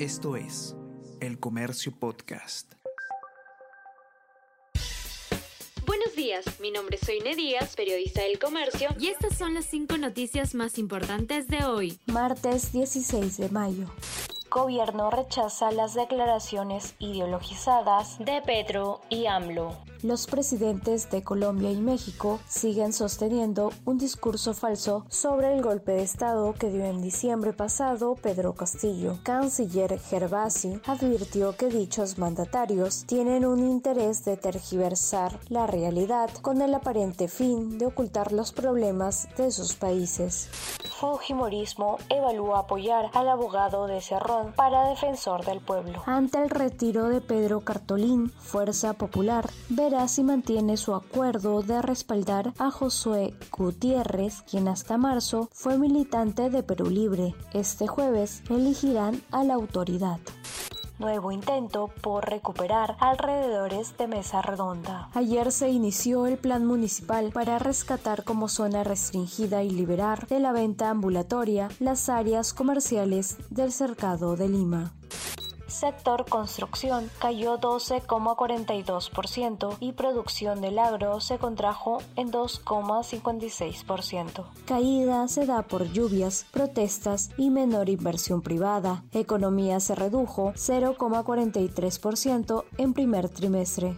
Esto es El Comercio Podcast. Buenos días, mi nombre es Soine Díaz, periodista del Comercio, y estas son las cinco noticias más importantes de hoy, martes 16 de mayo. Gobierno rechaza las declaraciones ideologizadas de Petro y AMLO. Los presidentes de Colombia y México siguen sosteniendo un discurso falso sobre el golpe de Estado que dio en diciembre pasado Pedro Castillo. Canciller Gervasi advirtió que dichos mandatarios tienen un interés de tergiversar la realidad con el aparente fin de ocultar los problemas de sus países. Fujimorismo evalúa apoyar al abogado de Cerrón para defensor del pueblo. Ante el retiro de Pedro Cartolín, Fuerza Popular, Y mantiene su acuerdo de respaldar a Josué Gutiérrez, quien hasta marzo fue militante de Perú Libre. Este jueves elegirán a la autoridad nuevo intento por recuperar alrededores de Mesa Redonda. Ayer se inició el plan municipal para rescatar como zona restringida y liberar de la venta ambulatoria las áreas comerciales del cercado de Lima sector construcción cayó 12,42% y producción del agro se contrajo en 2,56%. Caída se da por lluvias, protestas y menor inversión privada. Economía se redujo 0,43% en primer trimestre.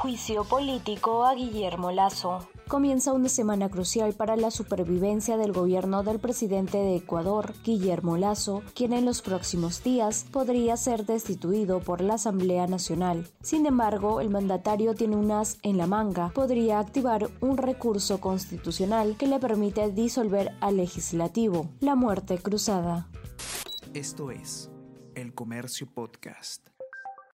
Juicio político a Guillermo Lazo comienza una semana crucial para la supervivencia del gobierno del presidente de Ecuador, Guillermo Lazo, quien en los próximos días podría ser destituido por la Asamblea Nacional. Sin embargo, el mandatario tiene un as en la manga, podría activar un recurso constitucional que le permite disolver al legislativo. La muerte cruzada. Esto es El Comercio Podcast.